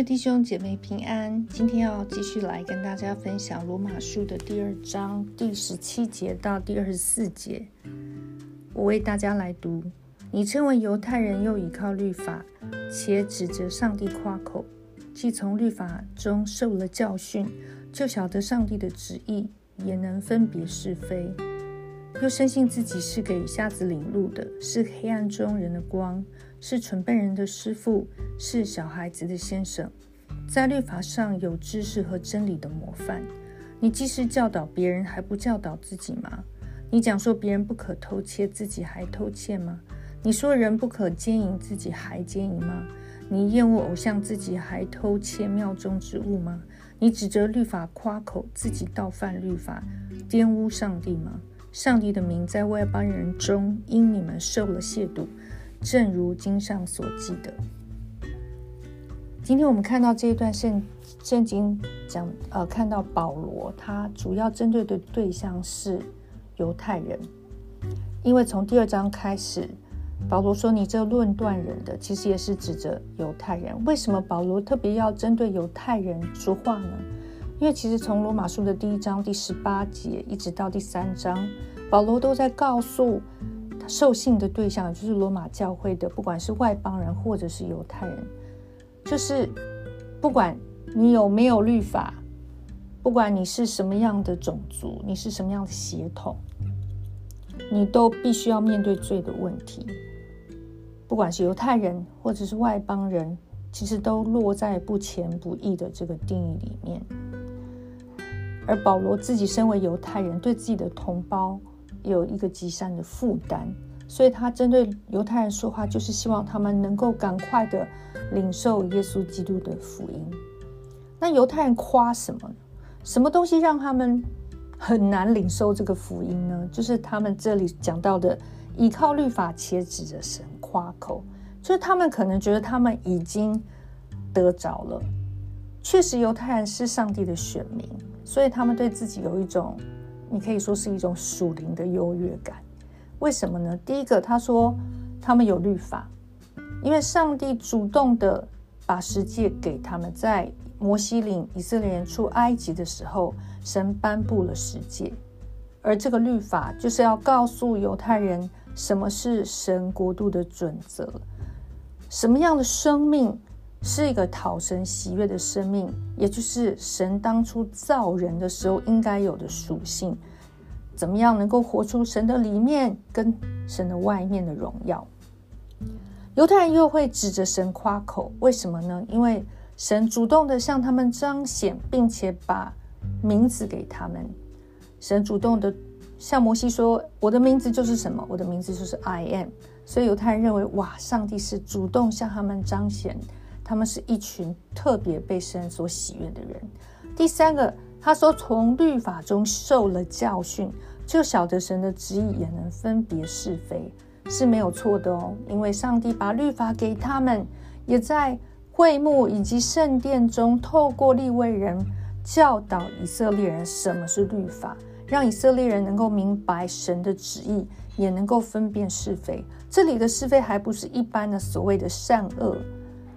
位弟兄姐妹平安，今天要继续来跟大家分享罗马书的第二章第十七节到第二十四节。我为大家来读：你称为犹太人，又倚靠律法，且指着上帝夸口，既从律法中受了教训，就晓得上帝的旨意，也能分别是非，又深信自己是给瞎子领路的，是黑暗中人的光。是蠢笨人的师傅，是小孩子的先生，在律法上有知识和真理的模范。你既是教导别人，还不教导自己吗？你讲说别人不可偷窃，自己还偷窃吗？你说人不可奸淫，自己还奸淫吗？你厌恶偶像，自己还偷窃庙中之物吗？你指责律法夸口，自己倒犯律法，玷污上帝吗？上帝的名在外邦人中因你们受了亵渎。正如经上所记的，今天我们看到这一段圣圣经讲，呃，看到保罗他主要针对的对象是犹太人，因为从第二章开始，保罗说你这论断人的，其实也是指着犹太人。为什么保罗特别要针对犹太人说话呢？因为其实从罗马书的第一章第十八节一直到第三章，保罗都在告诉。受信的对象就是罗马教会的，不管是外邦人或者是犹太人，就是不管你有没有律法，不管你是什么样的种族，你是什么样的血统，你都必须要面对罪的问题。不管是犹太人或者是外邦人，其实都落在不前不义的这个定义里面。而保罗自己身为犹太人，对自己的同胞。有一个极善的负担，所以他针对犹太人说话，就是希望他们能够赶快的领受耶稣基督的福音。那犹太人夸什么呢？什么东西让他们很难领受这个福音呢？就是他们这里讲到的依靠律法且指着神夸口，就是他们可能觉得他们已经得着了。确实，犹太人是上帝的选民，所以他们对自己有一种。你可以说是一种属灵的优越感，为什么呢？第一个，他说他们有律法，因为上帝主动的把十诫给他们，在摩西领以色列人出埃及的时候，神颁布了十诫，而这个律法就是要告诉犹太人什么是神国度的准则，什么样的生命。是一个讨神喜悦的生命，也就是神当初造人的时候应该有的属性。怎么样能够活出神的里面跟神的外面的荣耀？犹太人又会指着神夸口，为什么呢？因为神主动的向他们彰显，并且把名字给他们。神主动的向摩西说：“我的名字就是什么？我的名字就是 I am。”所以犹太人认为，哇，上帝是主动向他们彰显。他们是一群特别被神所喜悦的人。第三个，他说从律法中受了教训，就晓得神的旨意，也能分别是非，是没有错的哦。因为上帝把律法给他们，也在会幕以及圣殿中，透过立位人教导以色列人什么是律法，让以色列人能够明白神的旨意，也能够分辨是非。这里的是非，还不是一般的所谓的善恶。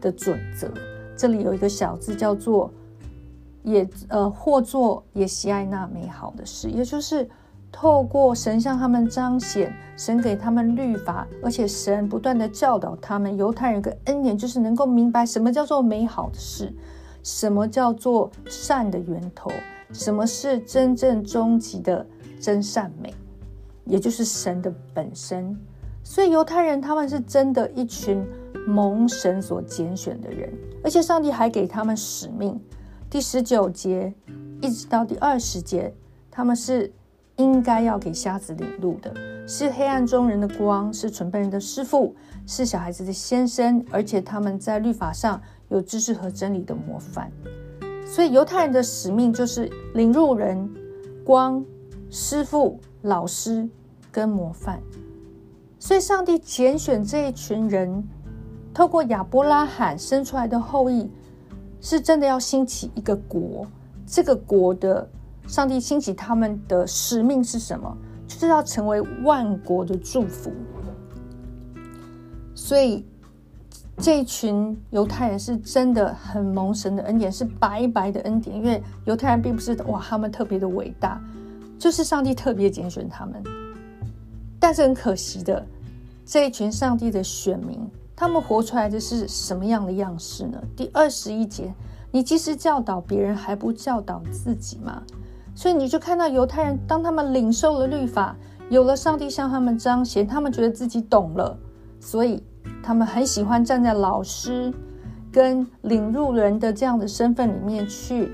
的准则，这里有一个小字叫做“也”，呃，或做也喜爱那美好的事，也就是透过神向他们彰显，神给他们律法，而且神不断的教导他们。犹太人的恩典就是能够明白什么叫做美好的事，什么叫做善的源头，什么是真正终极的真善美，也就是神的本身。所以犹太人他们是真的一群。蒙神所拣选的人，而且上帝还给他们使命。第十九节一直到第二十节，他们是应该要给瞎子领路的，是黑暗中人的光，是纯笨人的师傅，是小孩子的先生，而且他们在律法上有知识和真理的模范。所以犹太人的使命就是领路人、光、师傅、老师跟模范。所以上帝拣选这一群人。透过亚伯拉罕生出来的后裔，是真的要兴起一个国。这个国的上帝兴起他们的使命是什么？就是要成为万国的祝福。所以这一群犹太人是真的很蒙神的恩典，是白白的恩典。因为犹太人并不是哇，他们特别的伟大，就是上帝特别拣选他们。但是很可惜的，这一群上帝的选民，他们活出来的是什么样的样式呢？第二十一节，你即使教导别人，还不教导自己吗？所以你就看到犹太人，当他们领受了律法，有了上帝向他们彰显，他们觉得自己懂了，所以。他们很喜欢站在老师跟领路人的这样的身份里面去，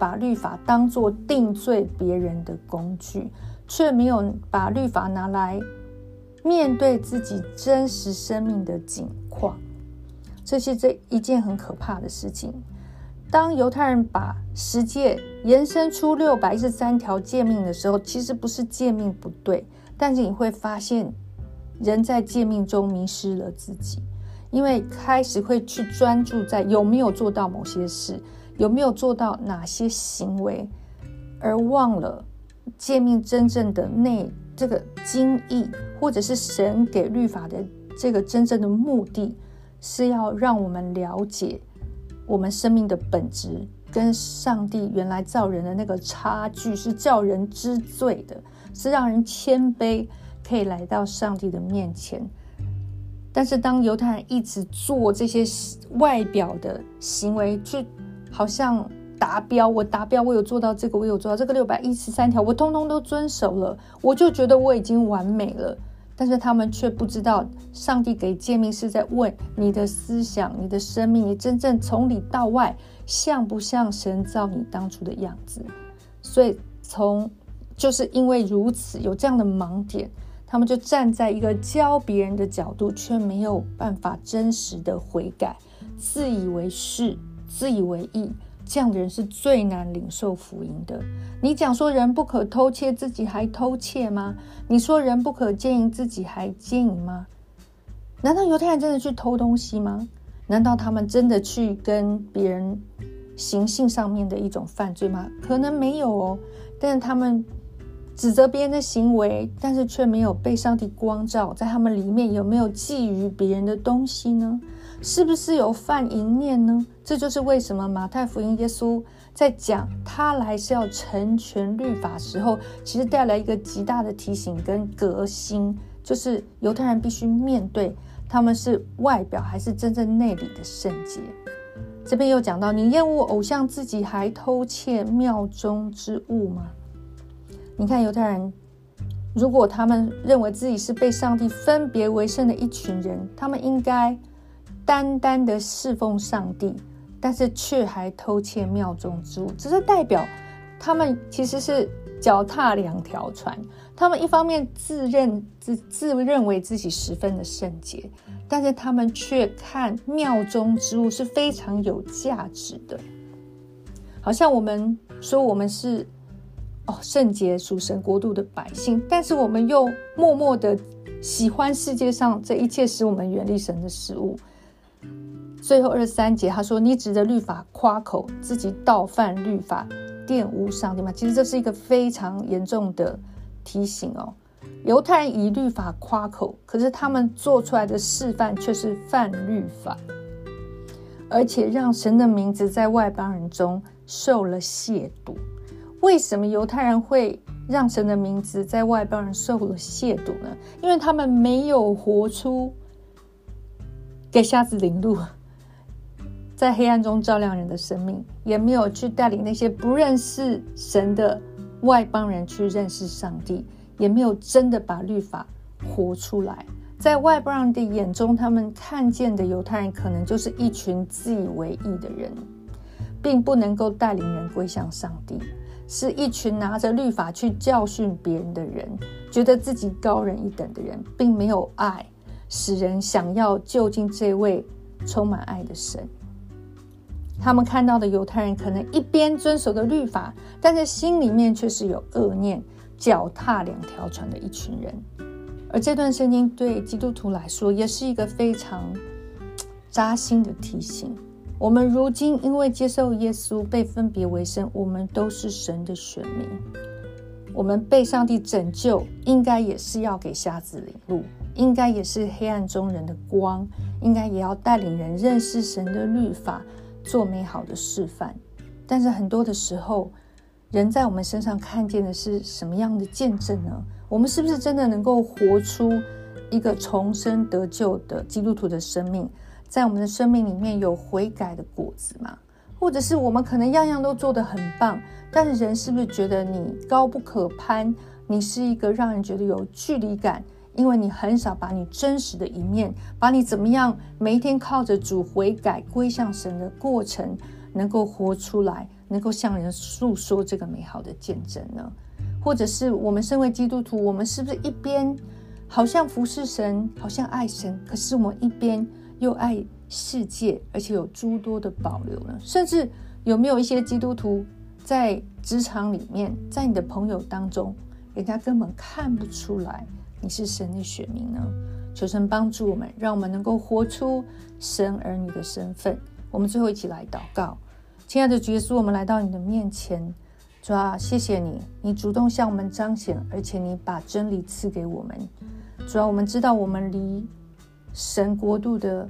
把律法当作定罪别人的工具，却没有把律法拿来面对自己真实生命的境况。这是这一件很可怕的事情。当犹太人把十诫延伸出六百一十三条诫命的时候，其实不是诫命不对，但是你会发现。人在诫命中迷失了自己，因为开始会去专注在有没有做到某些事，有没有做到哪些行为，而忘了诫命真正的内这个精义，或者是神给律法的这个真正的目的，是要让我们了解我们生命的本质跟上帝原来造人的那个差距，是叫人知罪的，是让人谦卑。可以来到上帝的面前，但是当犹太人一直做这些外表的行为，就好像达标，我达标，我有做到这个，我有做到这个六百一十三条，我通通都遵守了，我就觉得我已经完美了。但是他们却不知道，上帝给诫命是在问你的思想、你的生命，你真正从里到外像不像神造你当初的样子？所以从就是因为如此，有这样的盲点。他们就站在一个教别人的角度，却没有办法真实的悔改，自以为是，自以为意，这样的人是最难领受福音的。你讲说人不可偷窃，自己还偷窃吗？你说人不可奸淫，自己还奸淫吗？难道犹太人真的去偷东西吗？难道他们真的去跟别人行性上面的一种犯罪吗？可能没有哦，但是他们。指责别人的行为，但是却没有被上帝光照，在他们里面有没有觊觎别人的东西呢？是不是有犯淫念呢？这就是为什么马太福音耶稣在讲他来是要成全律法时候，其实带来一个极大的提醒跟革新，就是犹太人必须面对他们是外表还是真正内里的圣洁。这边又讲到，你厌恶偶像，自己还偷窃庙中之物吗？你看犹太人，如果他们认为自己是被上帝分别为圣的一群人，他们应该单单的侍奉上帝，但是却还偷窃庙中之物，只是代表他们其实是脚踏两条船。他们一方面自认自自认为自己十分的圣洁，但是他们却看庙中之物是非常有价值的，好像我们说我们是。哦，圣洁属神国度的百姓，但是我们又默默的喜欢世界上这一切使我们远离神的事物。最后二十三节，他说：“你指着律法夸口，自己倒犯律法，玷污上帝吗？”其实这是一个非常严重的提醒哦。犹太人以律法夸口，可是他们做出来的示范却是犯律法，而且让神的名字在外邦人中受了亵渎。为什么犹太人会让神的名字在外邦人受了亵渎呢？因为他们没有活出给瞎子领路，在黑暗中照亮人的生命，也没有去带领那些不认识神的外邦人去认识上帝，也没有真的把律法活出来。在外邦人的眼中，他们看见的犹太人可能就是一群自以为意的人，并不能够带领人归向上帝。是一群拿着律法去教训别人的人，觉得自己高人一等的人，并没有爱，使人想要就近这位充满爱的神。他们看到的犹太人可能一边遵守的律法，但是心里面却是有恶念，脚踏两条船的一群人。而这段圣经对基督徒来说，也是一个非常扎心的提醒。我们如今因为接受耶稣被分别为圣，我们都是神的选民。我们被上帝拯救，应该也是要给瞎子领路，应该也是黑暗中人的光，应该也要带领人认识神的律法，做美好的示范。但是很多的时候，人在我们身上看见的是什么样的见证呢？我们是不是真的能够活出一个重生得救的基督徒的生命？在我们的生命里面有悔改的果子吗？或者是我们可能样样都做得很棒，但是人是不是觉得你高不可攀？你是一个让人觉得有距离感？因为你很少把你真实的一面，把你怎么样每一天靠着主悔改归向神的过程，能够活出来，能够向人诉说这个美好的见证呢？或者是我们身为基督徒，我们是不是一边好像服侍神，好像爱神，可是我们一边又爱世界，而且有诸多的保留呢？甚至有没有一些基督徒在职场里面，在你的朋友当中，人家根本看不出来？你是神的选民呢？求神帮助我们，让我们能够活出神儿女的身份。我们最后一起来祷告，亲爱的主耶稣，我们来到你的面前，主啊，谢谢你，你主动向我们彰显，而且你把真理赐给我们。主啊，我们知道我们离神国度的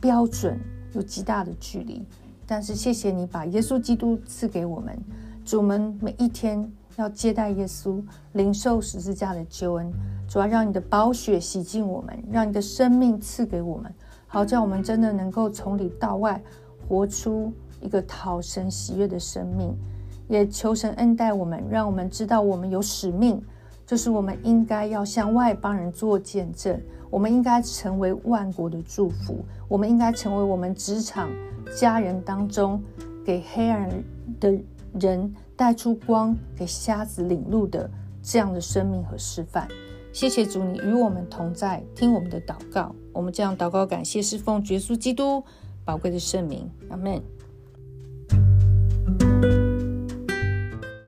标准有极大的距离，但是谢谢你把耶稣基督赐给我们，主，我们每一天。要接待耶稣，领受十字架的救恩，主要让你的宝血洗净我们，让你的生命赐给我们，好叫我们真的能够从里到外活出一个讨神喜悦的生命。也求神恩待我们，让我们知道我们有使命，就是我们应该要向外邦人做见证，我们应该成为万国的祝福，我们应该成为我们职场家人当中给黑暗的人。带出光给瞎子领路的这样的生命和示范，谢谢主，你与我们同在，听我们的祷告。我们这样祷告，感谢是奉耶稣基督宝贵的圣名，阿门。